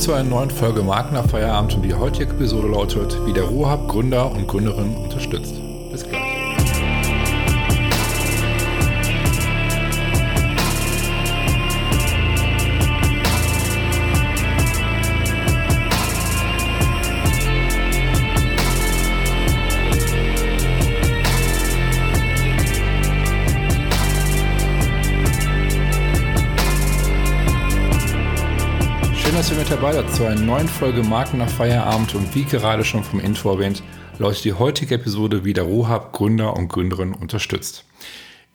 zu einer neuen Folge nach Feierabend und die heutige Episode lautet, wie der Ruhrhub Gründer und Gründerinnen unterstützt. Seid zu einer neuen Folge Marken nach Feierabend und wie gerade schon vom Intro erwähnt, läuft die heutige Episode wie der Ruhab Gründer und Gründerinnen unterstützt.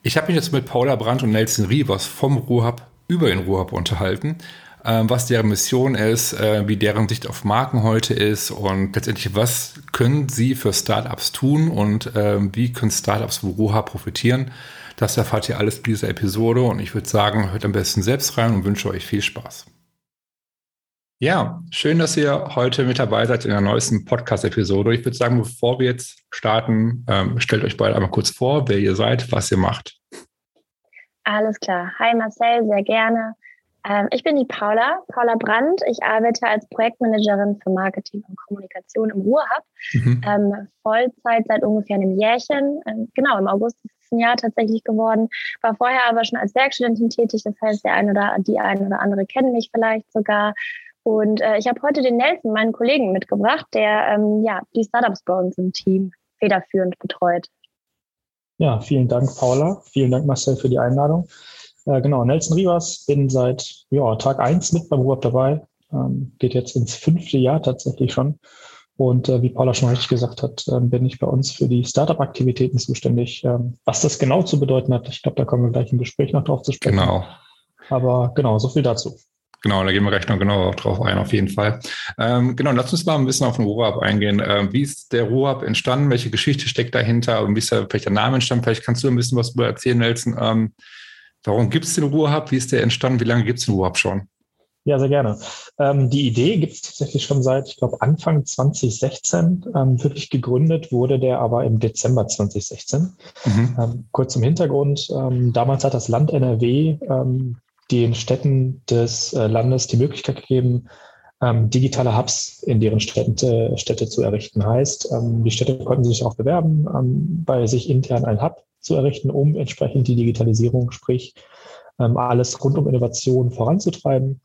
Ich habe mich jetzt mit Paula Brandt und Nelson Rivers vom Ruhab über den Ruhab unterhalten, äh, was deren Mission ist, äh, wie deren Sicht auf Marken heute ist und letztendlich, was können sie für Startups tun und äh, wie können Startups vom Ruhab profitieren. Das erfahrt ihr alles in dieser Episode und ich würde sagen, hört am besten selbst rein und wünsche euch viel Spaß. Ja, schön, dass ihr heute mit dabei seid in der neuesten Podcast-Episode. Ich würde sagen, bevor wir jetzt starten, ähm, stellt euch beide einmal kurz vor, wer ihr seid, was ihr macht. Alles klar. Hi Marcel, sehr gerne. Ähm, ich bin die Paula, Paula Brandt. Ich arbeite als Projektmanagerin für Marketing und Kommunikation im Ruhrhub. Mhm. Ähm, Vollzeit seit ungefähr einem Jährchen. Ähm, genau, im August ist es ein Jahr tatsächlich geworden. War vorher aber schon als Werkstudentin tätig. Das heißt, der eine oder die eine oder andere kennen mich vielleicht sogar. Und äh, ich habe heute den Nelson, meinen Kollegen, mitgebracht, der ähm, ja, die Startups bei uns im Team federführend betreut. Ja, vielen Dank, Paula. Vielen Dank, Marcel, für die Einladung. Äh, genau, Nelson Rivas, bin seit ja, Tag eins mit beim Ruhrab dabei. Ähm, geht jetzt ins fünfte Jahr tatsächlich schon. Und äh, wie Paula schon richtig gesagt hat, äh, bin ich bei uns für die Startup-Aktivitäten zuständig. Ähm, was das genau zu bedeuten hat, ich glaube, da kommen wir gleich im Gespräch noch drauf zu sprechen. Genau. Aber genau, so viel dazu. Genau, da gehen wir gleich noch genauer drauf ein, auf jeden Fall. Ähm, genau, lass uns mal ein bisschen auf den Ruhrab eingehen. Ähm, wie ist der Ruhrab entstanden? Welche Geschichte steckt dahinter? Und wie ist da vielleicht der Name entstanden? Vielleicht kannst du ein bisschen was darüber erzählen, Nelson. Ähm, warum gibt es den Ruhrhab? Wie ist der entstanden? Wie lange gibt es den Ruhrhab schon? Ja, sehr gerne. Ähm, die Idee gibt es tatsächlich schon seit, ich glaube, Anfang 2016. Ähm, wirklich gegründet wurde der aber im Dezember 2016. Mhm. Ähm, kurz zum Hintergrund. Damals hat das Land NRW den Städten des äh, Landes die Möglichkeit gegeben, ähm, digitale Hubs in deren Städte, Städte zu errichten. Heißt, ähm, die Städte konnten sich auch bewerben, ähm, bei sich intern einen Hub zu errichten, um entsprechend die Digitalisierung, sprich ähm, alles rund um Innovation voranzutreiben.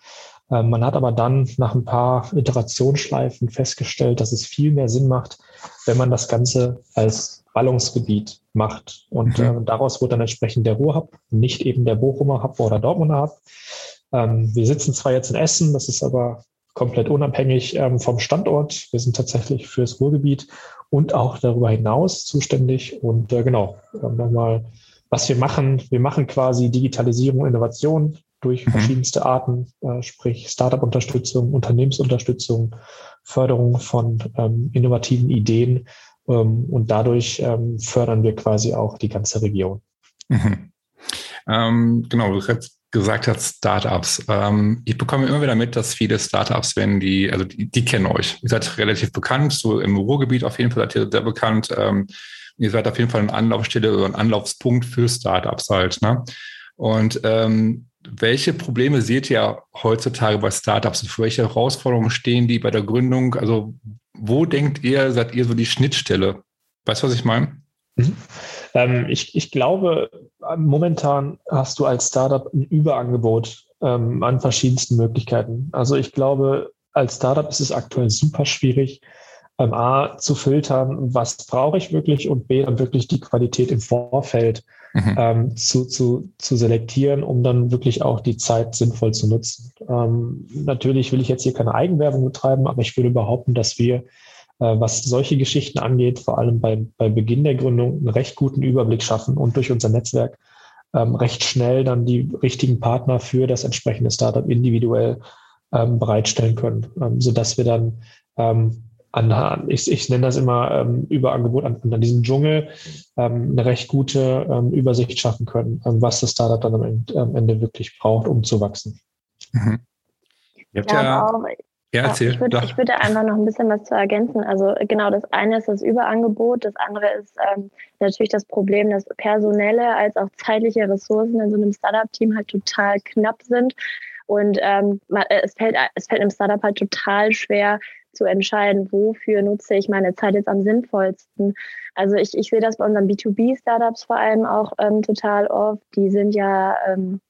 Ähm, man hat aber dann nach ein paar Iterationsschleifen festgestellt, dass es viel mehr Sinn macht, wenn man das Ganze als Ballungsgebiet macht. Und mhm. äh, daraus wurde dann entsprechend der Ruhrhub, nicht eben der Bochumer Hub oder Dortmunder Hub. Ähm, wir sitzen zwar jetzt in Essen, das ist aber komplett unabhängig ähm, vom Standort. Wir sind tatsächlich fürs Ruhrgebiet und auch darüber hinaus zuständig. Und äh, genau, nochmal, was wir machen, wir machen quasi Digitalisierung, Innovation durch mhm. verschiedenste Arten, äh, sprich Startup-Unterstützung, Unternehmensunterstützung, Förderung von ähm, innovativen Ideen und dadurch ähm, fördern wir quasi auch die ganze Region. Mhm. Ähm, genau, du hast gesagt Startups. Ähm, ich bekomme immer wieder mit, dass viele Startups, wenn die, also die, die, kennen euch. Ihr seid relativ bekannt, so im Ruhrgebiet auf jeden Fall seid ihr sehr bekannt. Ähm, ihr seid auf jeden Fall eine Anlaufstelle oder ein Anlaufspunkt für Startups halt. Ne? Und ähm, welche Probleme seht ihr heutzutage bei Startups und für welche Herausforderungen stehen die bei der Gründung? Also wo denkt ihr, seid ihr so die Schnittstelle? Weißt du, was ich meine? Mhm. Ähm, ich, ich glaube, momentan hast du als Startup ein Überangebot ähm, an verschiedensten Möglichkeiten. Also ich glaube, als Startup ist es aktuell super schwierig, ähm, A, zu filtern, was brauche ich wirklich und B, dann wirklich die Qualität im Vorfeld mhm. ähm, zu, zu, zu selektieren, um dann wirklich auch die Zeit sinnvoll zu nutzen. Ähm, natürlich will ich jetzt hier keine Eigenwerbung betreiben, aber ich würde behaupten, dass wir, äh, was solche Geschichten angeht, vor allem bei, bei Beginn der Gründung, einen recht guten Überblick schaffen und durch unser Netzwerk ähm, recht schnell dann die richtigen Partner für das entsprechende Startup individuell ähm, bereitstellen können, ähm, sodass wir dann ähm, an, ich, ich nenne das immer ähm, Überangebot an, an diesem Dschungel, ähm, eine recht gute ähm, Übersicht schaffen können, ähm, was das Startup dann am Ende, am Ende, wirklich braucht, um zu wachsen. Mhm. ja, ja, auch, ja, erzähl, ich, würde, ich würde einfach noch ein bisschen was zu ergänzen. Also genau, das eine ist das Überangebot, das andere ist ähm, natürlich das Problem, dass personelle als auch zeitliche Ressourcen in so einem Startup-Team halt total knapp sind Und ähm, äh, es, fällt, es fällt im Startup halt total schwer zu entscheiden, wofür nutze ich meine Zeit jetzt am sinnvollsten. Also ich, ich sehe das bei unseren B2B-Startups vor allem auch ähm, total oft. Die sind ja ähm,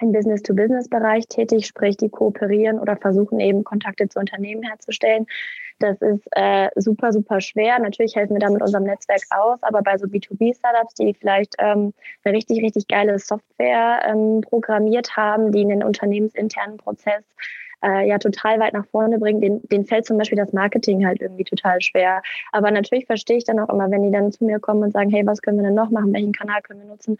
im Business-to-Business-Bereich tätig, sprich die kooperieren oder versuchen eben Kontakte zu Unternehmen herzustellen. Das ist äh, super, super schwer. Natürlich helfen wir da mit unserem Netzwerk aus, aber bei so B2B-Startups, die vielleicht ähm, eine richtig, richtig geile Software ähm, programmiert haben, die einen unternehmensinternen Prozess äh, ja total weit nach vorne bringen, den, den fällt zum Beispiel das Marketing halt irgendwie total schwer. Aber natürlich verstehe ich dann auch immer, wenn die dann zu mir kommen und sagen, hey, was können wir denn noch machen, welchen Kanal können wir nutzen,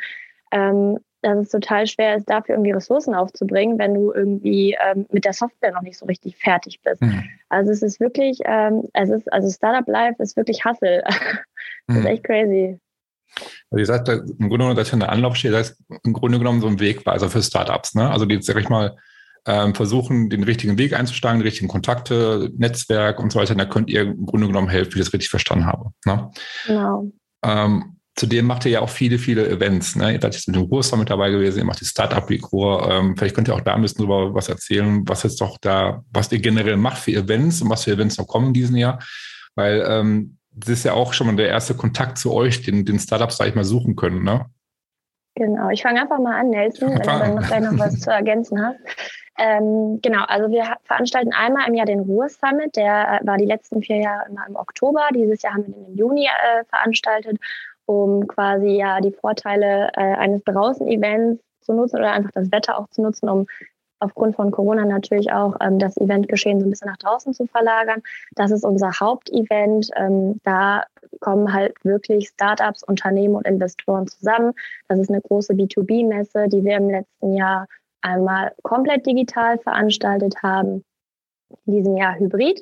ähm, dass es total schwer ist, dafür irgendwie Ressourcen aufzubringen, wenn du irgendwie ähm, mit der Software noch nicht so richtig fertig bist. Mhm. Also es ist wirklich, ähm, es ist, also Startup Life ist wirklich Hustle. das mhm. ist echt crazy. Also ihr sagt im Grunde genommen, dass ihr eine Anlaufstelle, das ist im Grunde genommen so ein Wegweiser für Startups, ne? Also die, sag ich mal, ähm, versuchen, den richtigen Weg einzuschlagen, die richtigen Kontakte, Netzwerk und so weiter. Da könnt ihr im Grunde genommen helfen, wie ich das richtig verstanden habe. Ne? Genau. Ähm, Zudem macht ihr ja auch viele, viele Events. Ne? Ihr seid jetzt mit dem Ruhr mit dabei gewesen, ihr macht die Startup Week Ruhr. Ähm, vielleicht könnt ihr auch da ein bisschen drüber was erzählen, was jetzt doch da, was ihr generell macht für Events und was für Events noch kommen in diesem Jahr. Weil ähm, das ist ja auch schon mal der erste Kontakt zu euch, den, den Startups, sag ich mal, suchen können, ne? Genau, ich fange einfach mal an, Nelson, wenn du dann noch noch was zu ergänzen hast. Ähm, genau, also wir veranstalten einmal im Jahr den Ruhr Summit, der war die letzten vier Jahre immer im Oktober. Dieses Jahr haben wir den im Juni äh, veranstaltet um quasi ja die Vorteile äh, eines Draußen-Events zu nutzen oder einfach das Wetter auch zu nutzen, um aufgrund von Corona natürlich auch ähm, das Eventgeschehen so ein bisschen nach draußen zu verlagern. Das ist unser Hauptevent. Ähm, da kommen halt wirklich Startups, Unternehmen und Investoren zusammen. Das ist eine große B2B-Messe, die wir im letzten Jahr einmal komplett digital veranstaltet haben, in diesem Jahr hybrid.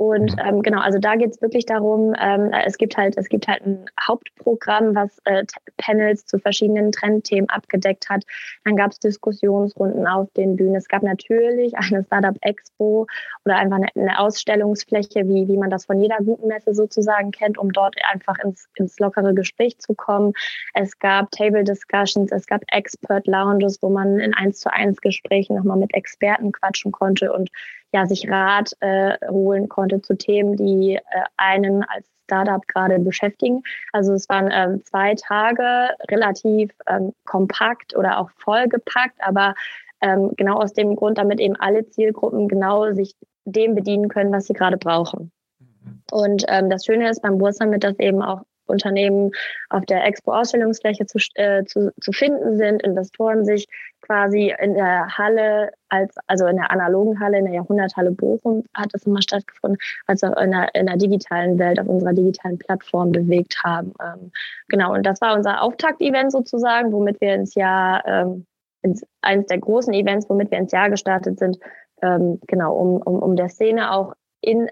Und mhm. ähm, genau, also da geht es wirklich darum, ähm, es gibt halt, es gibt halt ein Hauptprogramm, was äh, Panels zu verschiedenen Trendthemen abgedeckt hat. Dann gab es Diskussionsrunden auf den Bühnen. Es gab natürlich eine Startup Expo oder einfach eine, eine, Ausstellungsfläche, wie, wie man das von jeder guten Messe sozusagen kennt, um dort einfach ins, ins lockere Gespräch zu kommen. Es gab Table Discussions, es gab Expert Lounges, wo man in eins zu eins Gesprächen nochmal mit Experten quatschen konnte und ja, sich Rat äh, holen konnte zu Themen, die äh, einen als Startup gerade beschäftigen. Also es waren ähm, zwei Tage relativ ähm, kompakt oder auch vollgepackt, aber ähm, genau aus dem Grund, damit eben alle Zielgruppen genau sich dem bedienen können, was sie gerade brauchen. Mhm. Und ähm, das Schöne ist beim Bursummit, dass eben auch Unternehmen auf der Expo-Ausstellungsfläche zu, äh, zu, zu finden sind, Investoren sich quasi in der Halle, als, also in der analogen Halle, in der Jahrhunderthalle Bochum hat das immer stattgefunden, als auch in der, in der digitalen Welt, auf unserer digitalen Plattform bewegt haben. Ähm, genau, und das war unser Auftakt-Event sozusagen, womit wir ins Jahr, ähm, ins, eines der großen Events, womit wir ins Jahr gestartet sind, ähm, genau, um, um, um der Szene auch in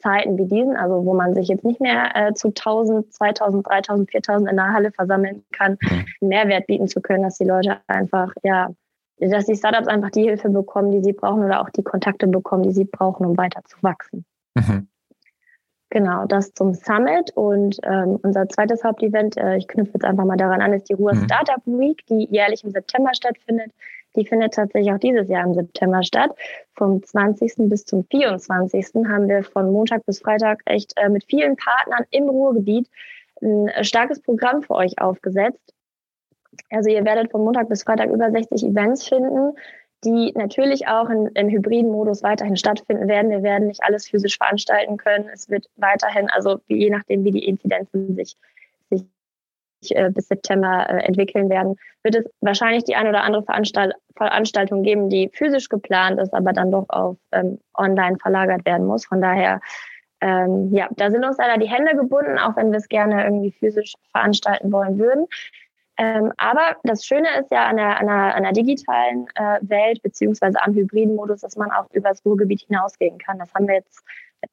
Zeiten wie diesen, also wo man sich jetzt nicht mehr äh, zu 1000, 2000, 3000, 4000 in der Halle versammeln kann, einen Mehrwert bieten zu können, dass die Leute einfach, ja, dass die Startups einfach die Hilfe bekommen, die sie brauchen oder auch die Kontakte bekommen, die sie brauchen, um weiter zu wachsen. Mhm. Genau, das zum Summit und ähm, unser zweites Hauptevent, äh, ich knüpfe jetzt einfach mal daran an, ist die Ruhr mhm. Startup Week, die jährlich im September stattfindet. Die findet tatsächlich auch dieses Jahr im September statt. Vom 20. bis zum 24. haben wir von Montag bis Freitag echt äh, mit vielen Partnern im Ruhrgebiet ein äh, starkes Programm für euch aufgesetzt. Also ihr werdet von Montag bis Freitag über 60 Events finden, die natürlich auch in, im hybriden Modus weiterhin stattfinden werden. Wir werden nicht alles physisch veranstalten können. Es wird weiterhin, also je nachdem, wie die Inzidenzen sich bis September äh, entwickeln werden, wird es wahrscheinlich die eine oder andere Veranstalt Veranstaltung geben, die physisch geplant ist, aber dann doch auf ähm, online verlagert werden muss. Von daher, ähm, ja, da sind uns leider die Hände gebunden, auch wenn wir es gerne irgendwie physisch veranstalten wollen würden. Ähm, aber das Schöne ist ja an der, an der, an der digitalen äh, Welt beziehungsweise am hybriden Modus, dass man auch über das Ruhrgebiet hinausgehen kann. Das haben wir jetzt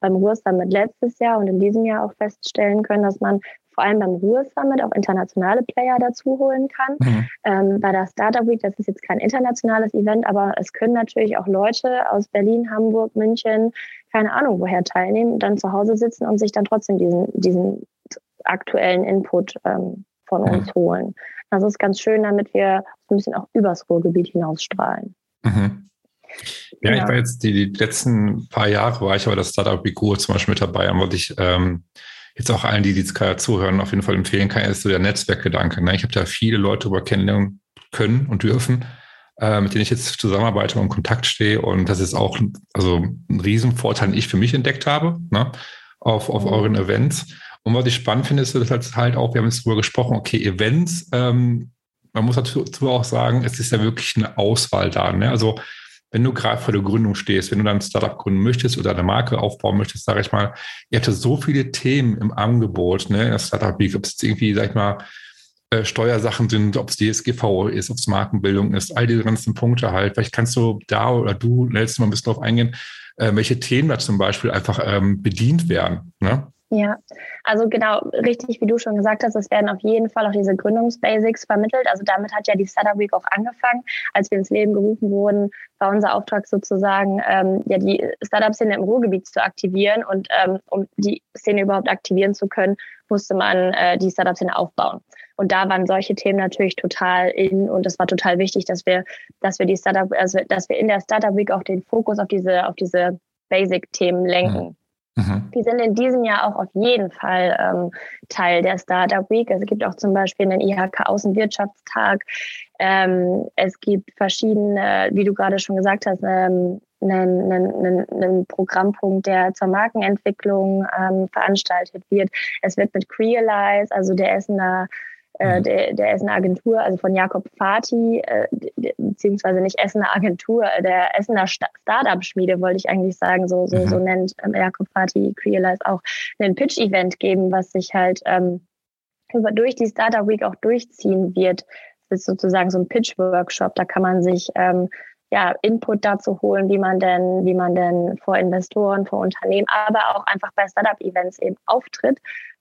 beim Ruhrsummit letztes Jahr und in diesem Jahr auch feststellen können, dass man vor allem beim Ruhr Summit auch internationale Player dazu holen kann. Mhm. Ähm, bei der Startup Week, das ist jetzt kein internationales Event, aber es können natürlich auch Leute aus Berlin, Hamburg, München, keine Ahnung woher teilnehmen, dann zu Hause sitzen und sich dann trotzdem diesen, diesen aktuellen Input ähm, von mhm. uns holen. Das ist ganz schön, damit wir ein bisschen auch übers Ruhrgebiet hinausstrahlen. Mhm. Ja, genau. ich war jetzt die, die, letzten paar Jahre war ich aber das Startup Bigo zum Beispiel mit dabei, und was ich ähm, jetzt auch allen, die jetzt gerade zuhören, auf jeden Fall empfehlen kann, ist so der Netzwerkgedanke. Ne? Ich habe da viele Leute darüber kennenlernen können und dürfen, äh, mit denen ich jetzt zusammenarbeite und in Kontakt stehe. Und das ist auch also ein Riesenvorteil, den ich für mich entdeckt habe, ne? auf, auf mhm. euren Events. Und was ich spannend finde, ist dass halt auch, wir haben jetzt darüber gesprochen, okay, Events, ähm, man muss dazu auch sagen, es ist ja wirklich eine Auswahl da. Ne? Also wenn du gerade vor der Gründung stehst, wenn du dann ein Startup gründen möchtest oder eine Marke aufbauen möchtest, sage ich mal, ihr habt so viele Themen im Angebot, ne, das Startup Week, ob es irgendwie, sag ich mal, äh, Steuersachen sind, ob es DSGV ist, ob es Markenbildung ist, all diese ganzen Punkte halt. Vielleicht kannst du da oder du, Nelson, mal ein bisschen drauf eingehen, äh, welche Themen da zum Beispiel einfach ähm, bedient werden. Ne? Ja, also genau, richtig, wie du schon gesagt hast, es werden auf jeden Fall auch diese Gründungsbasics vermittelt. Also damit hat ja die Startup Week auch angefangen. Als wir ins Leben gerufen wurden, war unser Auftrag sozusagen, ähm, ja, die Startup-Szene im Ruhrgebiet zu aktivieren. Und ähm, um die Szene überhaupt aktivieren zu können, musste man äh, die Startup-Szene aufbauen. Und da waren solche Themen natürlich total in und es war total wichtig, dass wir, dass wir die Startup, also dass wir in der Startup Week auch den Fokus auf diese, auf diese Basic-Themen lenken. Mhm. Mhm. Die sind in diesem Jahr auch auf jeden Fall ähm, Teil der Startup Week. Es gibt auch zum Beispiel einen IHK Außenwirtschaftstag. Ähm, es gibt verschiedene, wie du gerade schon gesagt hast, ähm, einen, einen, einen Programmpunkt, der zur Markenentwicklung ähm, veranstaltet wird. Es wird mit Crealize, also der Essener äh, mhm. der, der Essener Agentur, also von Jakob Fati, äh, beziehungsweise nicht Essener Agentur, äh, der Essener Startup-Schmiede, wollte ich eigentlich sagen, so, so, mhm. so nennt ähm, Jakob Fati Crealize auch, ein Pitch-Event geben, was sich halt ähm, über durch die Startup Week auch durchziehen wird. Das ist sozusagen so ein Pitch-Workshop, da kann man sich ähm, ja, Input dazu holen, wie man denn, wie man denn vor Investoren, vor Unternehmen, aber auch einfach bei Startup-Events eben auftritt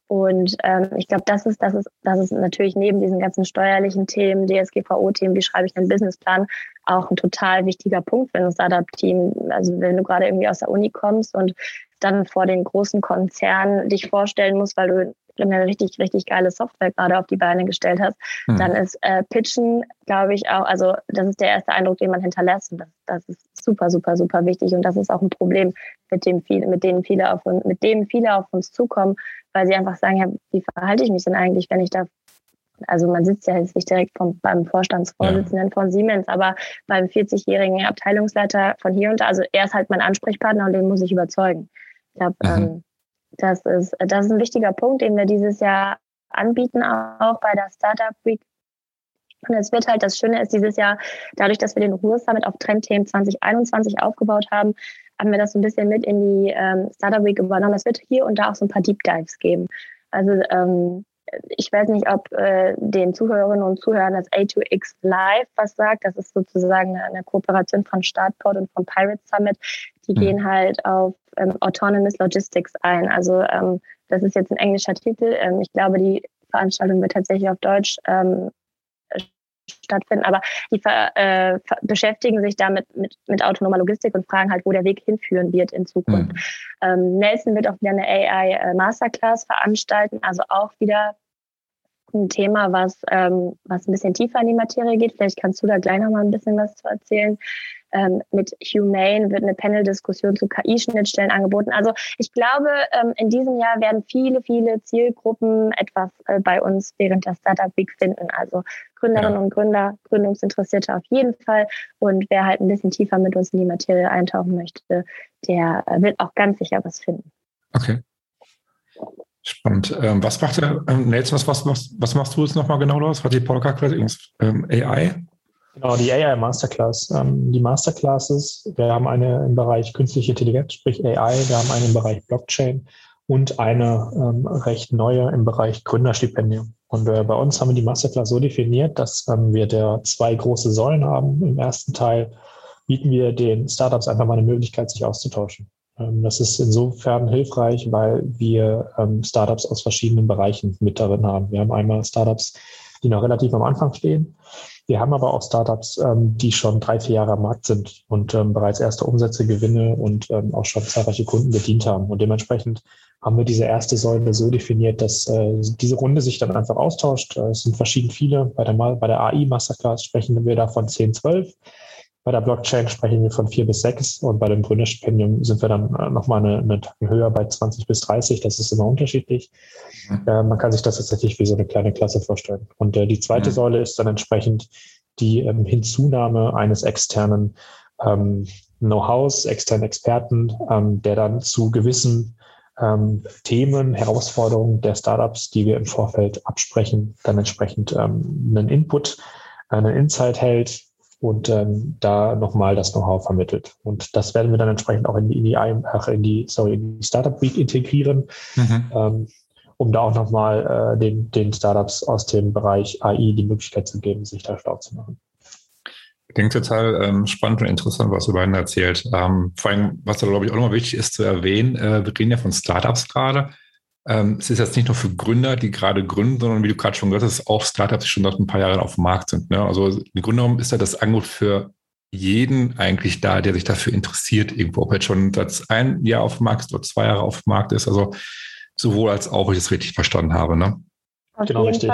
und ähm, ich glaube, das ist, das ist, das ist natürlich neben diesen ganzen steuerlichen Themen, DSGVO-Themen, wie schreibe ich einen Businessplan, auch ein total wichtiger Punkt für ein Startup-Team. Also wenn du gerade irgendwie aus der Uni kommst und dann vor den großen Konzernen dich vorstellen musst, weil du eine richtig, richtig geile Software gerade auf die Beine gestellt hast, mhm. dann ist äh, Pitchen, glaube ich, auch, also das ist der erste Eindruck, den man hinterlässt. Und das, das ist super, super, super wichtig. Und das ist auch ein Problem, mit dem viele, mit denen viele auf uns, mit dem viele auf uns zukommen, weil sie einfach sagen, ja, wie verhalte ich mich denn eigentlich, wenn ich da also man sitzt ja jetzt nicht direkt vom, beim Vorstandsvorsitzenden ja. von Siemens, aber beim 40-jährigen Abteilungsleiter von hier und da, also er ist halt mein Ansprechpartner und den muss ich überzeugen. Ich glaube, mhm. ähm, das ist, das ist ein wichtiger Punkt, den wir dieses Jahr anbieten, auch bei der Startup Week. Und es wird halt, das Schöne ist dieses Jahr, dadurch, dass wir den Ruhr Summit auf Trendthemen 2021 aufgebaut haben, haben wir das so ein bisschen mit in die ähm, Startup Week übernommen. Es wird hier und da auch so ein paar Deep Dives geben. Also ähm, ich weiß nicht, ob äh, den Zuhörerinnen und Zuhörern das A2X Live was sagt. Das ist sozusagen eine Kooperation von Startport und vom Pirate Summit. Die mhm. gehen halt auf ähm, Autonomous Logistics ein. Also ähm, das ist jetzt ein englischer Titel. Ähm, ich glaube, die Veranstaltung wird tatsächlich auf Deutsch ähm, stattfinden, aber die äh, beschäftigen sich damit mit, mit autonomer Logistik und fragen halt, wo der Weg hinführen wird in Zukunft. Mhm. Ähm, Nelson wird auch wieder eine AI äh, Masterclass veranstalten, also auch wieder ein Thema, was, ähm, was ein bisschen tiefer in die Materie geht. Vielleicht kannst du da gleich noch mal ein bisschen was zu erzählen. Ähm, mit Humane wird eine Panel-Diskussion zu KI-Schnittstellen angeboten. Also ich glaube, ähm, in diesem Jahr werden viele, viele Zielgruppen etwas äh, bei uns während der Startup Week finden. Also Gründerinnen ja. und Gründer, Gründungsinteressierte auf jeden Fall. Und wer halt ein bisschen tiefer mit uns in die Materie eintauchen möchte, der äh, wird auch ganz sicher was finden. Okay. Spannend. Ähm, was macht der ähm, Nelson, was, was, was, was machst du jetzt nochmal genau los? Hat die Podcast ähm, AI? Genau, die AI Masterclass. Ähm, die Masterclasses, wir haben eine im Bereich künstliche Intelligenz, sprich AI, wir haben eine im Bereich Blockchain und eine ähm, recht neue im Bereich Gründerstipendium. Und äh, bei uns haben wir die Masterclass so definiert, dass ähm, wir da zwei große Säulen haben. Im ersten Teil bieten wir den Startups einfach mal eine Möglichkeit, sich auszutauschen. Ähm, das ist insofern hilfreich, weil wir ähm, Startups aus verschiedenen Bereichen mit darin haben. Wir haben einmal Startups, die noch relativ am Anfang stehen. Wir haben aber auch Startups, ähm, die schon drei, vier Jahre am Markt sind und ähm, bereits erste Umsätze, Gewinne und ähm, auch schon zahlreiche Kunden bedient haben. Und dementsprechend haben wir diese erste Säule so definiert, dass äh, diese Runde sich dann einfach austauscht. Äh, es sind verschieden viele. Bei der, bei der AI Masterclass sprechen wir davon 10, 12. Bei der Blockchain sprechen wir von vier bis sechs und bei dem Gründerstipendium sind wir dann äh, nochmal eine, eine Tacken höher bei 20 bis 30. Das ist immer unterschiedlich. Mhm. Äh, man kann sich das tatsächlich wie so eine kleine Klasse vorstellen. Und äh, die zweite mhm. Säule ist dann entsprechend die ähm, Hinzunahme eines externen ähm, Know-hows, externen Experten, ähm, der dann zu gewissen ähm, Themen, Herausforderungen der Startups, die wir im Vorfeld absprechen, dann entsprechend ähm, einen Input, einen Insight hält, und ähm, da nochmal das Know-how vermittelt. Und das werden wir dann entsprechend auch in die, in die, ach, in die, sorry, in die Startup Week integrieren, mhm. ähm, um da auch nochmal äh, den, den Startups aus dem Bereich AI die Möglichkeit zu geben, sich da schlau zu machen. Ich denke total ähm, spannend und interessant, was du beiden erzählt. Ähm, vor allem, was da, glaube ich, auch nochmal wichtig ist zu erwähnen, äh, wir reden ja von Startups gerade. Ähm, es ist jetzt nicht nur für Gründer, die gerade gründen, sondern wie du gerade schon gesagt hast, auch Startups, die schon seit ein paar Jahren auf dem Markt sind. Ne? Also im Grunde genommen ist ja das Angebot für jeden eigentlich da, der sich dafür interessiert, irgendwo, ob er jetzt schon seit ein Jahr auf dem Markt ist oder zwei Jahre auf dem Markt ist. Also sowohl als auch, wenn ich das richtig verstanden habe. Ne? Auf genau, richtig.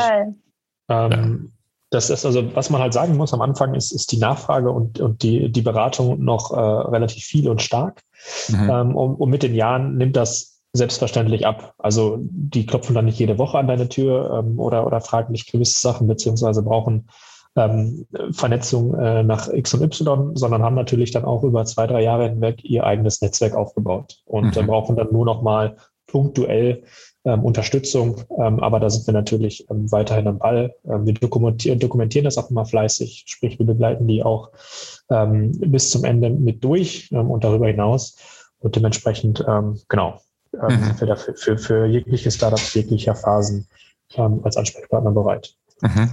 Ähm, ja. Das ist also, was man halt sagen muss am Anfang, ist, ist die Nachfrage und, und die, die Beratung noch äh, relativ viel und stark. Mhm. Ähm, und, und mit den Jahren nimmt das selbstverständlich ab. Also die klopfen dann nicht jede Woche an deine Tür ähm, oder, oder fragen nicht gewisse Sachen, beziehungsweise brauchen ähm, Vernetzung äh, nach X und Y, sondern haben natürlich dann auch über zwei, drei Jahre hinweg ihr eigenes Netzwerk aufgebaut und mhm. brauchen dann nur noch mal punktuell ähm, Unterstützung. Ähm, aber da sind wir natürlich ähm, weiterhin am Ball. Ähm, wir dokumentieren, dokumentieren das auch immer fleißig, sprich wir begleiten die auch ähm, bis zum Ende mit durch ähm, und darüber hinaus. Und dementsprechend, ähm, genau, ähm, mhm. sind wir dafür für, für jegliche Startups jeglicher Phasen ähm, als Ansprechpartner bereit. Mhm.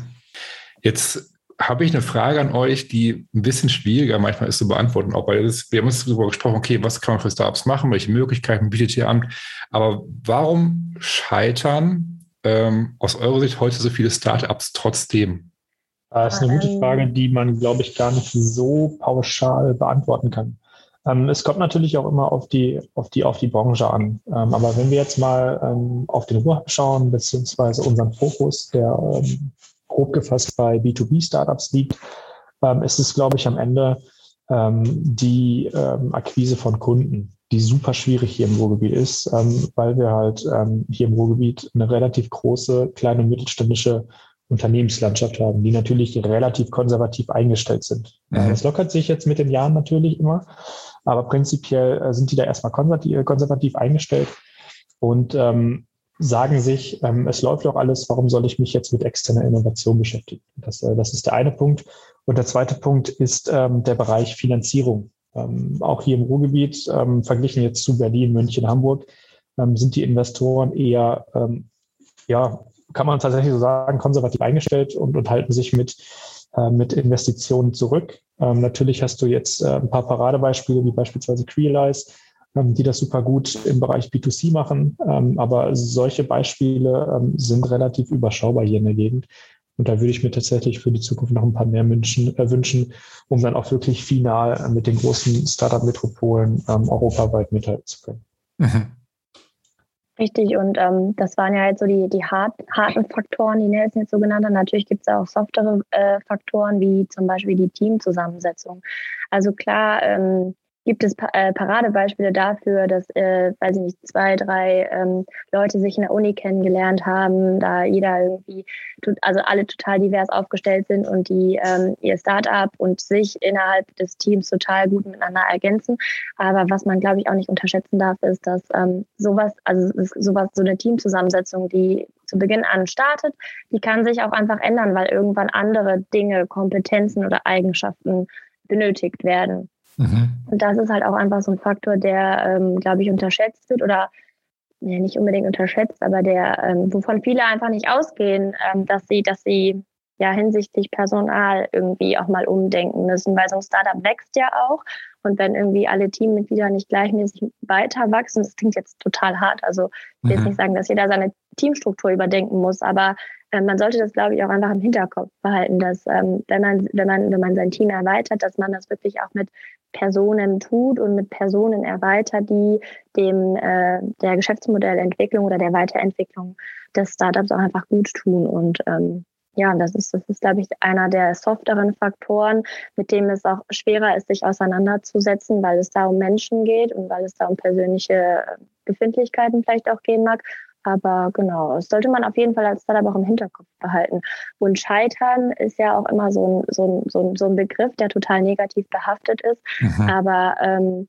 Jetzt habe ich eine Frage an euch, die ein bisschen schwieriger manchmal ist zu beantworten, auch weil das, wir haben uns darüber gesprochen, okay, was kann man für Startups machen, welche Möglichkeiten bietet ihr an, aber warum scheitern ähm, aus eurer Sicht heute so viele Startups trotzdem? Das ist eine gute Frage, die man, glaube ich, gar nicht so pauschal beantworten kann. Ähm, es kommt natürlich auch immer auf die, auf die, auf die Branche an. Ähm, aber wenn wir jetzt mal ähm, auf den Ruhrhub schauen, beziehungsweise unseren Fokus, der grob gefasst bei B2B-Startups liegt, ist es, glaube ich, am Ende die Akquise von Kunden, die super schwierig hier im Ruhrgebiet ist, weil wir halt hier im Ruhrgebiet eine relativ große, kleine und mittelständische Unternehmenslandschaft haben, die natürlich relativ konservativ eingestellt sind. Mhm. Das lockert sich jetzt mit den Jahren natürlich immer. Aber prinzipiell äh, sind die da erstmal konservativ, äh, konservativ eingestellt und ähm, sagen sich, ähm, es läuft doch alles, warum soll ich mich jetzt mit externer Innovation beschäftigen? Das, äh, das ist der eine Punkt. Und der zweite Punkt ist ähm, der Bereich Finanzierung. Ähm, auch hier im Ruhrgebiet, ähm, verglichen jetzt zu Berlin, München, Hamburg, ähm, sind die Investoren eher, ähm, ja, kann man tatsächlich so sagen, konservativ eingestellt und, und halten sich mit äh, mit Investitionen zurück. Ähm, natürlich hast du jetzt äh, ein paar Paradebeispiele, wie beispielsweise Crealize, ähm, die das super gut im Bereich B2C machen. Ähm, aber solche Beispiele ähm, sind relativ überschaubar hier in der Gegend. Und da würde ich mir tatsächlich für die Zukunft noch ein paar mehr München, äh, wünschen, um dann auch wirklich final mit den großen Startup-Metropolen ähm, europaweit mithalten zu können. Richtig, und ähm, das waren ja jetzt so die, die hart, harten Faktoren, die Nelson jetzt so genannt hat. Natürlich gibt es auch softere äh, Faktoren, wie zum Beispiel die Teamzusammensetzung. Also klar, ähm, gibt es äh, Paradebeispiele dafür, dass, äh, weiß ich nicht, zwei, drei ähm, Leute sich in der Uni kennengelernt haben, da jeder irgendwie, also alle total divers aufgestellt sind und die ähm, ihr Startup und sich innerhalb des Teams total gut miteinander ergänzen. Aber was man, glaube ich, auch nicht unterschätzen darf, ist, dass ähm, sowas, also sowas, so eine Teamzusammensetzung, die zu Beginn an startet, die kann sich auch einfach ändern, weil irgendwann andere Dinge, Kompetenzen oder Eigenschaften benötigt werden. Mhm. Und das ist halt auch einfach so ein Faktor, der, ähm, glaube ich, unterschätzt wird oder ja, nicht unbedingt unterschätzt, aber der, ähm, wovon viele einfach nicht ausgehen, ähm, dass sie, dass sie ja hinsichtlich Personal irgendwie auch mal umdenken müssen, weil so ein Startup wächst ja auch. Und wenn irgendwie alle Teammitglieder nicht gleichmäßig weiter wachsen, das klingt jetzt total hart. Also ich will jetzt mhm. nicht sagen, dass jeder seine Teamstruktur überdenken muss, aber äh, man sollte das, glaube ich, auch einfach im Hinterkopf behalten, dass ähm, wenn man, wenn man, wenn man sein Team erweitert, dass man das wirklich auch mit Personen tut und mit Personen erweitert, die dem äh, der Geschäftsmodellentwicklung oder der Weiterentwicklung des Startups auch einfach gut tun. Und ähm, ja, das ist, das ist, glaube ich, einer der softeren Faktoren, mit dem es auch schwerer ist, sich auseinanderzusetzen, weil es da um Menschen geht und weil es da um persönliche Befindlichkeiten vielleicht auch gehen mag. Aber genau, das sollte man auf jeden Fall als Startup auch im Hinterkopf behalten. Und Scheitern ist ja auch immer so ein, so ein, so ein, Begriff, der total negativ behaftet ist. Mhm. Aber ähm,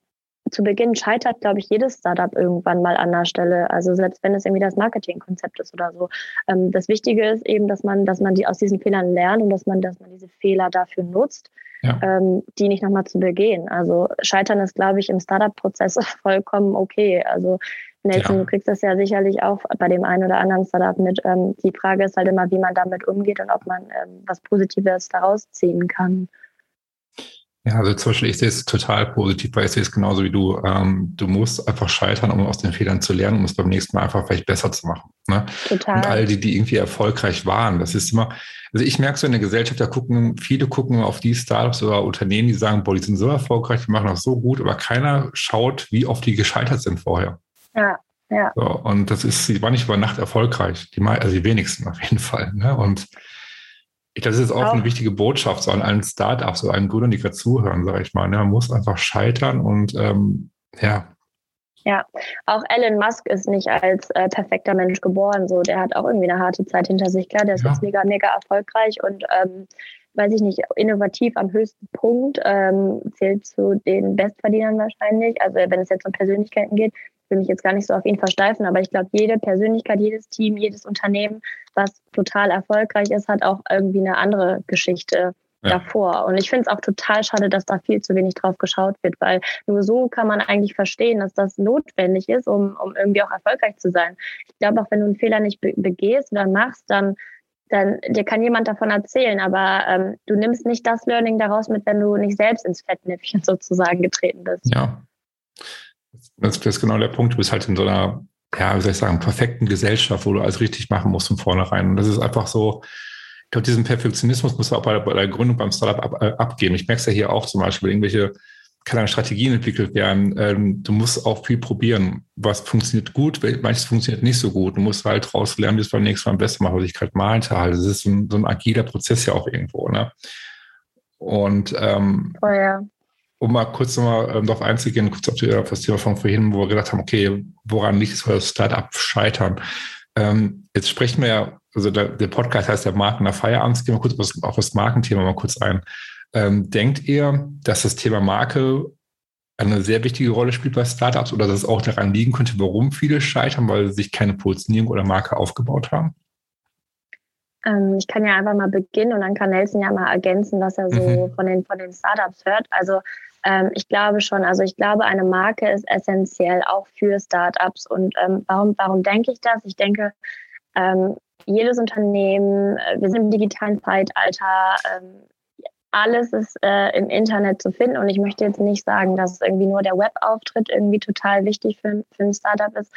zu Beginn scheitert, glaube ich, jedes Startup irgendwann mal an der Stelle. Also selbst wenn es irgendwie das Marketingkonzept ist oder so. Ähm, das Wichtige ist eben, dass man, dass man die aus diesen Fehlern lernt und dass man, dass man diese Fehler dafür nutzt, ja. ähm, die nicht nochmal zu begehen. Also Scheitern ist, glaube ich, im Startup-Prozess vollkommen okay. Also Nelson, ja. du kriegst das ja sicherlich auch bei dem einen oder anderen Startup mit. Ähm, die Frage ist halt immer, wie man damit umgeht und ob man ähm, was Positives daraus ziehen kann. Ja, also zum Beispiel, ich sehe es total positiv, weil ich sehe es genauso wie du. Ähm, du musst einfach scheitern, um aus den Fehlern zu lernen, um es beim nächsten Mal einfach vielleicht besser zu machen. Ne? Total. Und all die, die irgendwie erfolgreich waren, das ist immer, also ich merke so in der Gesellschaft, da gucken, viele gucken auf die Startups oder Unternehmen, die sagen, boah, die sind so erfolgreich, die machen das so gut, aber keiner schaut, wie oft die gescheitert sind vorher. Ja, ja. So, und das ist, die war nicht über Nacht erfolgreich, die, also die wenigsten auf jeden Fall. Ne? Und ich das ist auch, auch, eine wichtige Botschaft so an allen Startups, so allen Gründern, die gerade zuhören, sage ich mal. Ne? Man muss einfach scheitern und ähm, ja. Ja, auch Elon Musk ist nicht als äh, perfekter Mensch geboren. So, der hat auch irgendwie eine harte Zeit hinter sich. Klar, der ist ja. jetzt mega, mega erfolgreich und ähm, weiß ich nicht, innovativ am höchsten Punkt, ähm, zählt zu den Bestverdienern wahrscheinlich. Also wenn es jetzt um Persönlichkeiten geht, will mich jetzt gar nicht so auf ihn versteifen, aber ich glaube, jede Persönlichkeit, jedes Team, jedes Unternehmen, was total erfolgreich ist, hat auch irgendwie eine andere Geschichte ja. davor. Und ich finde es auch total schade, dass da viel zu wenig drauf geschaut wird, weil nur so kann man eigentlich verstehen, dass das notwendig ist, um, um irgendwie auch erfolgreich zu sein. Ich glaube, auch wenn du einen Fehler nicht begehst oder machst, dann dann dir kann jemand davon erzählen, aber ähm, du nimmst nicht das Learning daraus mit, wenn du nicht selbst ins Fettnäpfchen sozusagen getreten bist. Ja, das, das ist genau der Punkt. Du bist halt in so einer, ja, wie soll ich sagen, perfekten Gesellschaft, wo du alles richtig machen musst von vornherein. Und das ist einfach so, ich glaube, diesen Perfektionismus musst du auch bei, bei der Gründung beim Startup ab, äh, abgeben. Ich merke es ja hier auch zum Beispiel, irgendwelche keine Strategien entwickelt werden. Ähm, du musst auch viel probieren. Was funktioniert gut, manches funktioniert nicht so gut. Du musst halt raus lernen, wie es beim nächsten Mal besser macht, was ich gerade meinte. Also das ist ein, so ein agiler Prozess ja auch irgendwo. Ne? Und ähm, oh ja um mal kurz nochmal ähm, darauf einzugehen, kurz auf, die, auf, das Thema von vorhin, wo wir gedacht haben, okay, woran liegt es, das Startup scheitern? Ähm, jetzt sprechen wir ja, also der, der Podcast heißt ja Marken nach Feierabend, gehen wir kurz auf, auf das Markenthema mal kurz ein. Ähm, denkt ihr, dass das Thema Marke eine sehr wichtige Rolle spielt bei Startups oder dass es auch daran liegen könnte, warum viele scheitern, weil sie sich keine Positionierung oder Marke aufgebaut haben? Ähm, ich kann ja einfach mal beginnen und dann kann Nelson ja mal ergänzen, was er so mhm. von, den, von den Startups hört. Also ähm, ich glaube schon, also ich glaube, eine Marke ist essentiell auch für Startups. Und ähm, warum, warum denke ich das? Ich denke, ähm, jedes Unternehmen, äh, wir sind im digitalen Zeitalter, ähm, alles ist äh, im Internet zu finden. Und ich möchte jetzt nicht sagen, dass irgendwie nur der Webauftritt irgendwie total wichtig für, für ein Startup ist.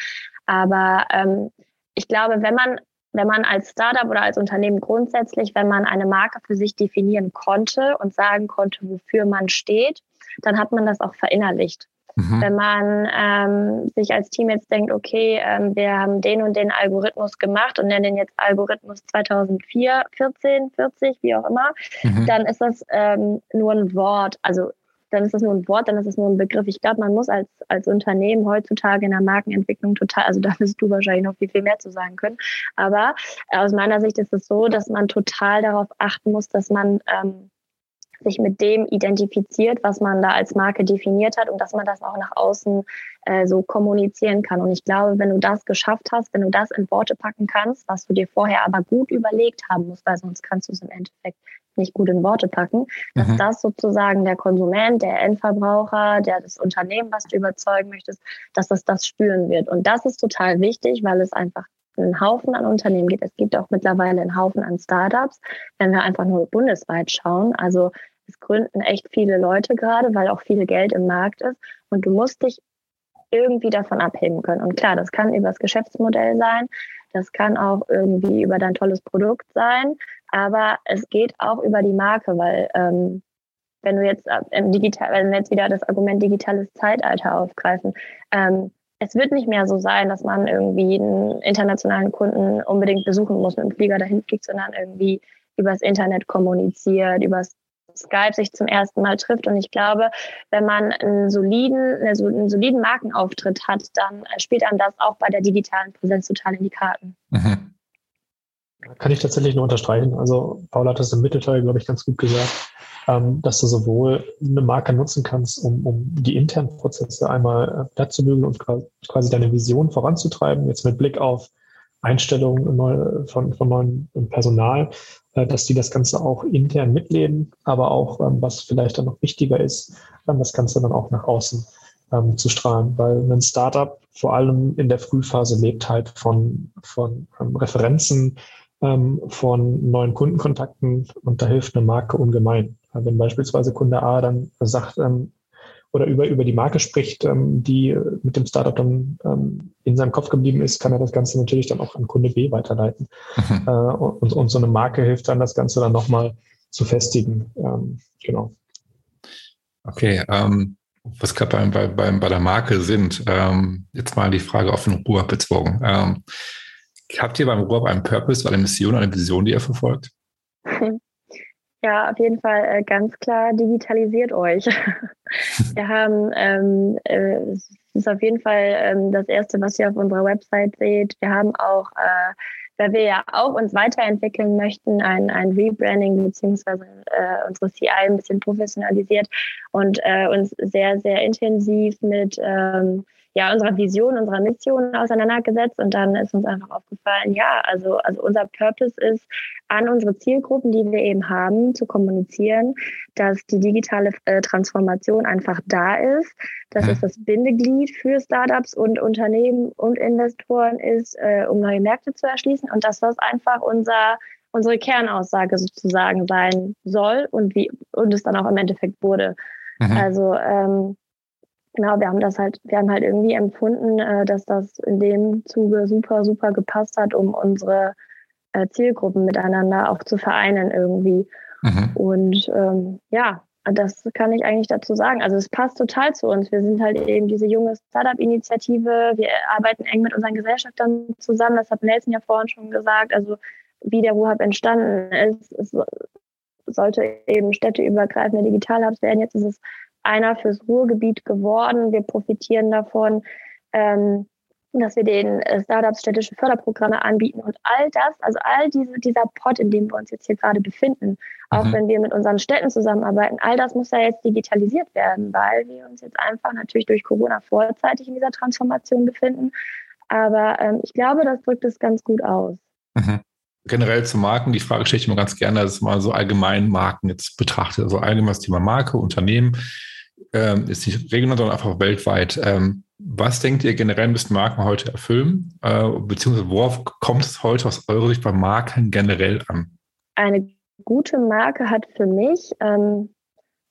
Aber ähm, ich glaube, wenn man wenn man als Startup oder als Unternehmen grundsätzlich, wenn man eine Marke für sich definieren konnte und sagen konnte, wofür man steht, dann hat man das auch verinnerlicht. Mhm. Wenn man ähm, sich als Team jetzt denkt, okay, ähm, wir haben den und den Algorithmus gemacht und nennen den jetzt Algorithmus 2004, 14, 40, wie auch immer, mhm. dann ist das ähm, nur ein Wort. Also dann ist das nur ein Wort, dann ist es nur ein Begriff. Ich glaube, man muss als, als Unternehmen heutzutage in der Markenentwicklung total, also da wirst du wahrscheinlich noch viel, viel mehr zu sagen können. Aber aus meiner Sicht ist es so, dass man total darauf achten muss, dass man ähm, sich mit dem identifiziert, was man da als Marke definiert hat und dass man das auch nach außen äh, so kommunizieren kann. Und ich glaube, wenn du das geschafft hast, wenn du das in Worte packen kannst, was du dir vorher aber gut überlegt haben musst, weil sonst kannst du es im Endeffekt nicht gut in Worte packen, dass mhm. das sozusagen der Konsument, der Endverbraucher, der das Unternehmen, was du überzeugen möchtest, dass das das spüren wird. Und das ist total wichtig, weil es einfach einen Haufen an Unternehmen gibt. Es gibt auch mittlerweile einen Haufen an Startups, wenn wir einfach nur bundesweit schauen. Also es gründen echt viele Leute gerade, weil auch viel Geld im Markt ist. Und du musst dich irgendwie davon abheben können. Und klar, das kann über das Geschäftsmodell sein, das kann auch irgendwie über dein tolles Produkt sein, aber es geht auch über die Marke, weil ähm, wenn du jetzt äh, im Digital, wenn wir jetzt wieder das Argument digitales Zeitalter aufgreifen, ähm, es wird nicht mehr so sein, dass man irgendwie einen internationalen Kunden unbedingt besuchen muss, mit dem Flieger dahin fliegt, sondern irgendwie übers Internet kommuniziert, übers Skype sich zum ersten Mal trifft. Und ich glaube, wenn man einen soliden, einen soliden Markenauftritt hat, dann spielt einem das auch bei der digitalen Präsenz total in die Karten. Mhm. Kann ich tatsächlich nur unterstreichen. Also Paul hat das im Mittelteil, glaube ich, ganz gut gesagt, ähm, dass du sowohl eine Marke nutzen kannst, um, um die internen Prozesse einmal platt zu bügeln und quasi deine Vision voranzutreiben, jetzt mit Blick auf Einstellungen von, von neuem Personal, äh, dass die das Ganze auch intern mitleben, aber auch, ähm, was vielleicht dann noch wichtiger ist, ähm, das Ganze dann auch nach außen ähm, zu strahlen, weil ein Startup vor allem in der Frühphase lebt halt von, von Referenzen, von neuen Kundenkontakten und da hilft eine Marke ungemein. Wenn beispielsweise Kunde A dann sagt, oder über, über die Marke spricht, ähm, die mit dem Startup dann ähm, in seinem Kopf geblieben ist, kann er das Ganze natürlich dann auch an Kunde B weiterleiten. Mhm. Äh, und, und so eine Marke hilft dann, das Ganze dann nochmal zu festigen. Ähm, genau. Okay, ähm, was gerade bei, bei, bei, der Marke sind, ähm, jetzt mal die Frage auf den Ruhr bezogen. Ähm, habt ihr beim Ruhr einen Purpose, eine Mission, eine Vision, die ihr verfolgt? Ja, auf jeden Fall äh, ganz klar digitalisiert euch. wir haben, ähm, äh, es ist auf jeden Fall ähm, das Erste, was ihr auf unserer Website seht. Wir haben auch, äh, weil wir ja auch uns weiterentwickeln möchten, ein, ein Rebranding beziehungsweise äh, unsere CI ein bisschen professionalisiert und äh, uns sehr, sehr intensiv mit ähm, ja, unserer Vision, unserer Mission auseinandergesetzt und dann ist uns einfach aufgefallen, ja, also, also unser Purpose ist, an unsere Zielgruppen, die wir eben haben, zu kommunizieren, dass die digitale äh, Transformation einfach da ist, dass es das Bindeglied für Startups und Unternehmen und Investoren ist, äh, um neue Märkte zu erschließen und dass das einfach unser unsere Kernaussage sozusagen sein soll und wie und es dann auch im Endeffekt wurde. Mhm. Also ähm, genau, wir haben das halt, wir haben halt irgendwie empfunden, äh, dass das in dem Zuge super, super gepasst hat, um unsere äh, Zielgruppen miteinander auch zu vereinen irgendwie. Mhm. Und ähm, ja, das kann ich eigentlich dazu sagen. Also es passt total zu uns. Wir sind halt eben diese junge Startup-Initiative. Wir arbeiten eng mit unseren Gesellschaftern zusammen. Das hat Nelson ja vorhin schon gesagt. Also wie der RuHub entstanden ist. Es sollte eben städteübergreifende Digitalhubs werden. Jetzt ist es einer fürs Ruhrgebiet geworden. Wir profitieren davon, ähm, dass wir den äh, Startups städtische Förderprogramme anbieten und all das, also all diese, dieser Pot, in dem wir uns jetzt hier gerade befinden, auch mhm. wenn wir mit unseren Städten zusammenarbeiten, all das muss ja jetzt digitalisiert werden, weil wir uns jetzt einfach natürlich durch Corona vorzeitig in dieser Transformation befinden. Aber ähm, ich glaube, das drückt es ganz gut aus. Mhm generell zu Marken, die Frage stelle ich mir ganz gerne, dass man so allgemein Marken jetzt betrachtet. Also allgemein das Thema Marke, Unternehmen ähm, ist nicht regional, sondern einfach weltweit. Ähm, was denkt ihr generell müssten Marken heute erfüllen? Äh, beziehungsweise worauf kommt es heute aus eurer Sicht bei Marken generell an? Eine gute Marke hat für mich ähm,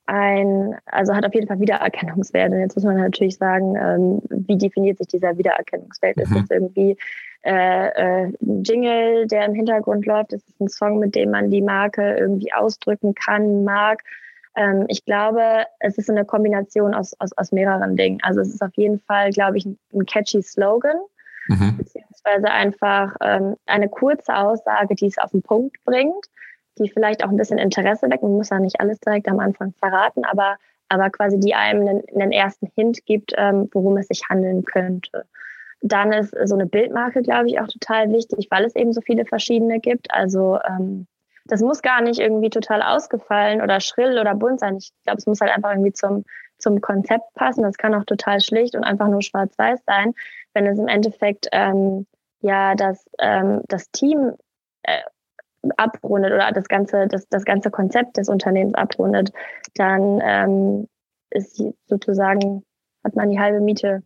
ein, also hat auf jeden Fall Wiedererkennungswert. Und jetzt muss man natürlich sagen, ähm, wie definiert sich dieser Wiedererkennungswert? Mhm. Ist es irgendwie äh, äh, ein Jingle, der im Hintergrund läuft? Ist es ein Song, mit dem man die Marke irgendwie ausdrücken kann, mag? Ähm, ich glaube, es ist eine Kombination aus, aus, aus mehreren Dingen. Also es ist auf jeden Fall, glaube ich, ein, ein catchy Slogan, mhm. beziehungsweise einfach ähm, eine kurze Aussage, die es auf den Punkt bringt, die vielleicht auch ein bisschen Interesse weckt. Man muss ja nicht alles direkt am Anfang verraten, aber, aber quasi die einem einen, einen ersten Hint gibt, ähm, worum es sich handeln könnte. Dann ist so eine Bildmarke, glaube ich, auch total wichtig, weil es eben so viele verschiedene gibt. Also ähm, das muss gar nicht irgendwie total ausgefallen oder schrill oder bunt sein. Ich glaube, es muss halt einfach irgendwie zum, zum Konzept passen. Das kann auch total schlicht und einfach nur schwarz-weiß sein. Wenn es im Endeffekt ähm, ja das, ähm, das Team äh, abrundet oder das ganze, das, das ganze Konzept des Unternehmens abrundet, dann ähm, ist sozusagen, hat man die halbe Miete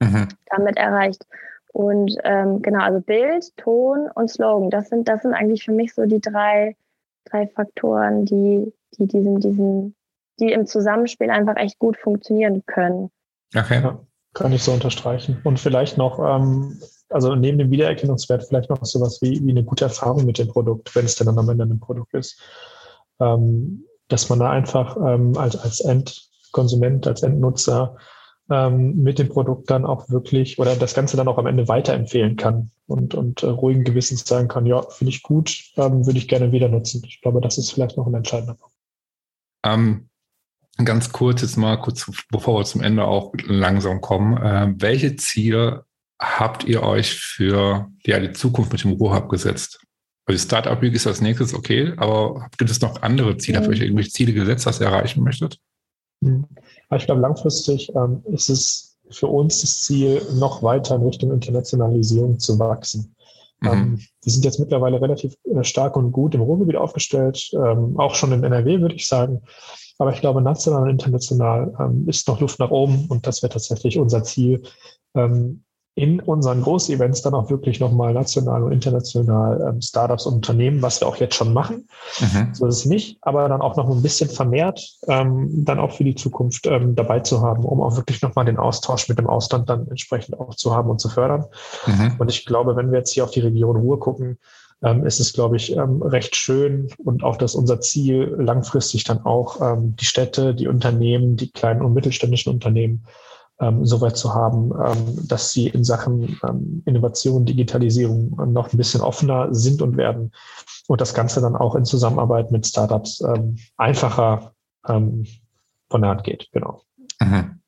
mhm. damit erreicht. Und ähm, genau, also Bild, Ton und Slogan, das sind, das sind eigentlich für mich so die drei, drei Faktoren, die, die diesen, diesen, die im Zusammenspiel einfach echt gut funktionieren können. Okay. Ja, kann ich so unterstreichen. Und vielleicht noch, ähm, also neben dem Wiedererkennungswert vielleicht noch sowas wie, wie eine gute Erfahrung mit dem Produkt, wenn es denn dann am Ende ein Produkt ist. Ähm, dass man da einfach ähm, als, als Endkonsument, als Endnutzer ähm, mit dem Produkt dann auch wirklich oder das Ganze dann auch am Ende weiterempfehlen kann und, und äh, ruhigen Gewissens sagen kann, ja, finde ich gut, ähm, würde ich gerne wieder nutzen. Ich glaube, das ist vielleicht noch ein entscheidender Punkt. Ähm, ganz kurz jetzt mal, kurz bevor wir zum Ende auch langsam kommen. Äh, welche Ziele habt ihr euch für ja, die Zukunft mit dem Ruhrhub gesetzt? Also Startup Week ist als nächstes okay, aber gibt es noch andere Ziele? Habt ihr euch irgendwelche Ziele gesetzt, was ihr erreichen möchtet? Hm. Ich glaube, langfristig ähm, ist es für uns das Ziel, noch weiter in Richtung Internationalisierung zu wachsen. Mhm. Ähm, wir sind jetzt mittlerweile relativ äh, stark und gut im Ruhrgebiet aufgestellt, ähm, auch schon in NRW, würde ich sagen. Aber ich glaube, national und international ähm, ist noch Luft nach oben und das wäre tatsächlich unser Ziel, ähm, in unseren Großevents dann auch wirklich nochmal national und international ähm, Startups und Unternehmen, was wir auch jetzt schon machen. Mhm. So ist es nicht, aber dann auch noch ein bisschen vermehrt ähm, dann auch für die Zukunft ähm, dabei zu haben, um auch wirklich nochmal den Austausch mit dem Ausland dann entsprechend auch zu haben und zu fördern. Mhm. Und ich glaube, wenn wir jetzt hier auf die Region Ruhr gucken, ähm, ist es, glaube ich, ähm, recht schön und auch das unser Ziel, langfristig dann auch ähm, die Städte, die Unternehmen, die kleinen und mittelständischen Unternehmen ähm, so weit zu haben, ähm, dass sie in Sachen ähm, Innovation, Digitalisierung noch ein bisschen offener sind und werden und das Ganze dann auch in Zusammenarbeit mit Startups ähm, einfacher ähm, von der Hand geht. Genau. Mhm.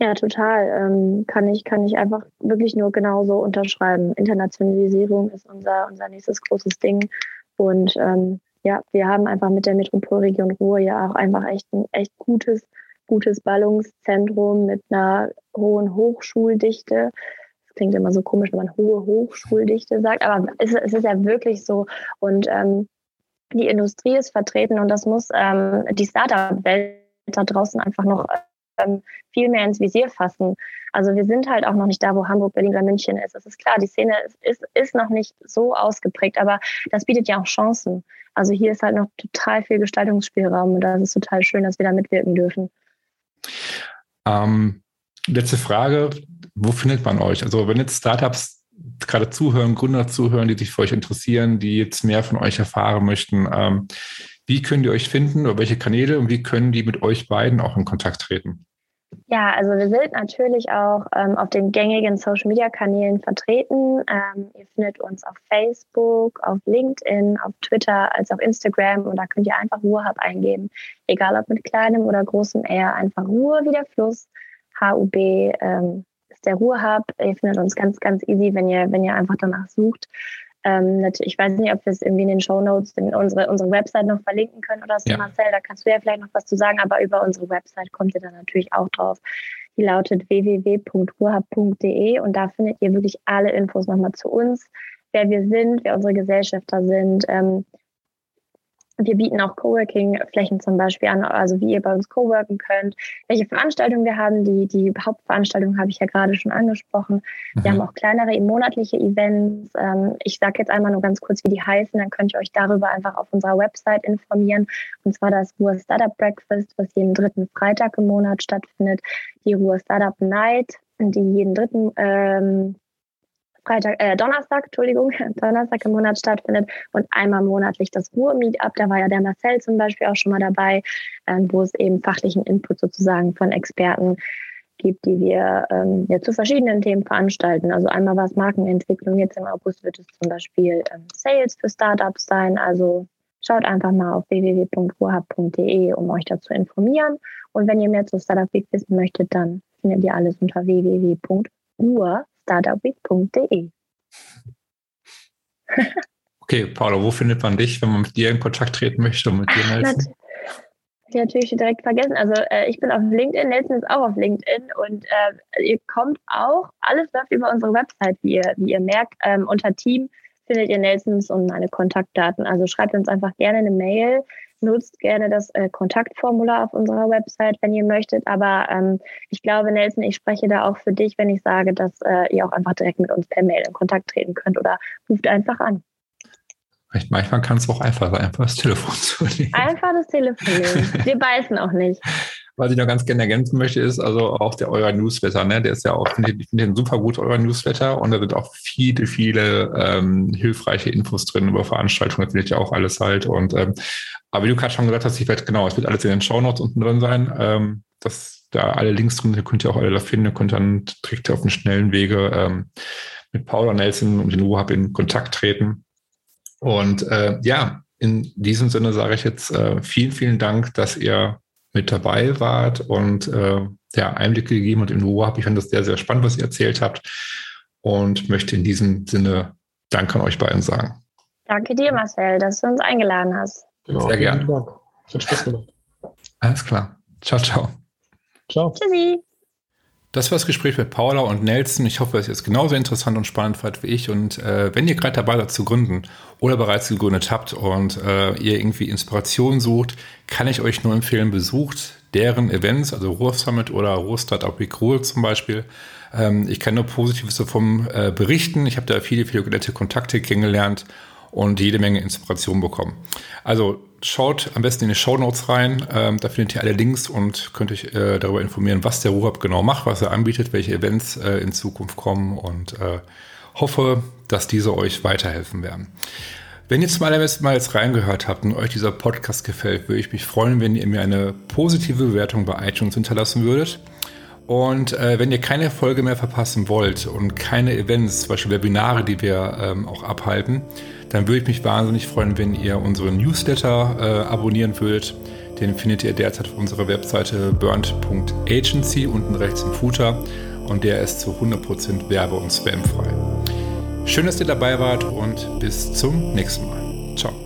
Ja, total. Ähm, kann ich, kann ich einfach wirklich nur genauso unterschreiben. Internationalisierung ist unser, unser nächstes großes Ding. Und ähm, ja, wir haben einfach mit der Metropolregion Ruhr ja auch einfach echt ein echt gutes gutes Ballungszentrum mit einer hohen Hochschuldichte. Das klingt immer so komisch, wenn man hohe Hochschuldichte sagt, aber es, es ist ja wirklich so. Und ähm, die Industrie ist vertreten und das muss ähm, die Startup-Welt da draußen einfach noch ähm, viel mehr ins Visier fassen. Also wir sind halt auch noch nicht da, wo Hamburg, Berlin oder München ist. Das ist klar, die Szene ist, ist, ist noch nicht so ausgeprägt, aber das bietet ja auch Chancen. Also hier ist halt noch total viel Gestaltungsspielraum und das ist total schön, dass wir da mitwirken dürfen. Ähm, letzte Frage, wo findet man euch? Also wenn jetzt Startups gerade zuhören, Gründer zuhören, die sich für euch interessieren, die jetzt mehr von euch erfahren möchten, ähm, wie können die euch finden oder welche Kanäle und wie können die mit euch beiden auch in Kontakt treten? Ja, also wir sind natürlich auch ähm, auf den gängigen Social-Media-Kanälen vertreten. Ähm, ihr findet uns auf Facebook, auf LinkedIn, auf Twitter, als auch Instagram und da könnt ihr einfach Ruhrhub eingeben. Egal ob mit kleinem oder großem R, einfach Ruhe wie der Fluss. HUB ähm, ist der Ruhrhub. Ihr findet uns ganz, ganz easy, wenn ihr, wenn ihr einfach danach sucht. Ähm, ich weiß nicht, ob wir es irgendwie in den Show Notes in unsere, unsere Website noch verlinken können oder so, ja. Marcel, da kannst du ja vielleicht noch was zu sagen, aber über unsere Website kommt ihr dann natürlich auch drauf. Die lautet www.ruhrhub.de und da findet ihr wirklich alle Infos nochmal zu uns, wer wir sind, wer unsere Gesellschafter sind, ähm, wir bieten auch Coworking-Flächen zum Beispiel an, also wie ihr bei uns coworken könnt, welche Veranstaltungen wir haben. Die, die Hauptveranstaltung habe ich ja gerade schon angesprochen. Wir mhm. haben auch kleinere monatliche Events. Ähm, ich sage jetzt einmal nur ganz kurz, wie die heißen. Dann könnt ihr euch darüber einfach auf unserer Website informieren. Und zwar das Ruhr Startup Breakfast, was jeden dritten Freitag im Monat stattfindet. Die Ruhr Startup Night, die jeden dritten ähm, Freitag, äh, Donnerstag, Entschuldigung, Donnerstag im Monat stattfindet und einmal monatlich das Ruhr-Meetup. Da war ja der Marcel zum Beispiel auch schon mal dabei, ähm, wo es eben fachlichen Input sozusagen von Experten gibt, die wir ähm, ja, zu verschiedenen Themen veranstalten. Also einmal war es Markenentwicklung, jetzt im August wird es zum Beispiel ähm, Sales für Startups sein. Also schaut einfach mal auf www.ruhrhub.de, um euch dazu informieren. Und wenn ihr mehr zu Startup Week wissen möchtet, dann findet ihr alles unter www.ruhr startupweek.de. okay, Paula, wo findet man dich, wenn man mit dir in Kontakt treten möchte und mit dir Nelson? natürlich direkt vergessen. Also äh, ich bin auf LinkedIn, Nelson ist auch auf LinkedIn und äh, ihr kommt auch, alles läuft über unsere Website, wie ihr, wie ihr merkt. Ähm, unter Team findet ihr Nelsons und meine Kontaktdaten. Also schreibt uns einfach gerne eine Mail nutzt gerne das äh, Kontaktformular auf unserer Website, wenn ihr möchtet. Aber ähm, ich glaube, Nelson, ich spreche da auch für dich, wenn ich sage, dass äh, ihr auch einfach direkt mit uns per Mail in Kontakt treten könnt oder ruft einfach an. Manchmal kann es auch einfach sein, einfach das Telefon zu nehmen. Einfach das Telefon nehmen. Wir beißen auch nicht. Was ich noch ganz gerne ergänzen möchte, ist also auch der euer Newsletter, ne? Der ist ja auch, finde ich, find den super gut, euer Newsletter. Und da sind auch viele, viele ähm, hilfreiche Infos drin über Veranstaltungen, das findet ja auch alles halt. Und ähm, aber wie du gerade schon gesagt hast, ich werde, genau, es wird alles in den Shownotes unten drin sein. Ähm, das da alle Links drin, könnt ihr auch alle da finden, könnt dann direkt auf dem schnellen Wege ähm, mit Paula Nelson und den UHAB in Kontakt treten. Und äh, ja, in diesem Sinne sage ich jetzt äh, vielen, vielen Dank, dass ihr mit dabei wart und äh, ja, Einblicke gegeben und in UHAB. Ich fand das sehr, sehr spannend, was ihr erzählt habt und möchte in diesem Sinne Dank an euch beiden sagen. Danke dir, Marcel, dass du uns eingeladen hast. Genau, sehr gerne. Hat Spaß gemacht. Alles klar. Ciao, ciao. Ciao. Tschüssi. Das war das Gespräch mit Paula und Nelson. Ich hoffe, dass ihr es genauso interessant und spannend fand wie ich. Und äh, wenn ihr gerade dabei seid zu gründen oder bereits gegründet habt und äh, ihr irgendwie Inspiration sucht, kann ich euch nur empfehlen, besucht deren Events, also Ruhr Summit oder Ruhr Startup Week Ruhr zum Beispiel. Ähm, ich kann nur Positives davon äh, berichten. Ich habe da viele, viele nette Kontakte kennengelernt und jede Menge Inspiration bekommen. Also schaut am besten in die Show Notes rein. Ähm, da findet ihr alle Links und könnt euch äh, darüber informieren, was der RuHub genau macht, was er anbietet, welche Events äh, in Zukunft kommen und äh, hoffe, dass diese euch weiterhelfen werden. Wenn ihr zum allerbesten Mal jetzt reingehört habt und euch dieser Podcast gefällt, würde ich mich freuen, wenn ihr mir eine positive Bewertung bei iTunes hinterlassen würdet. Und äh, wenn ihr keine Folge mehr verpassen wollt und keine Events, zum Beispiel Webinare, die wir ähm, auch abhalten, dann würde ich mich wahnsinnig freuen, wenn ihr unseren Newsletter äh, abonnieren würdet. Den findet ihr derzeit auf unserer Webseite burnt.agency unten rechts im Footer und der ist zu 100% werbe- und spamfrei. Schön, dass ihr dabei wart und bis zum nächsten Mal.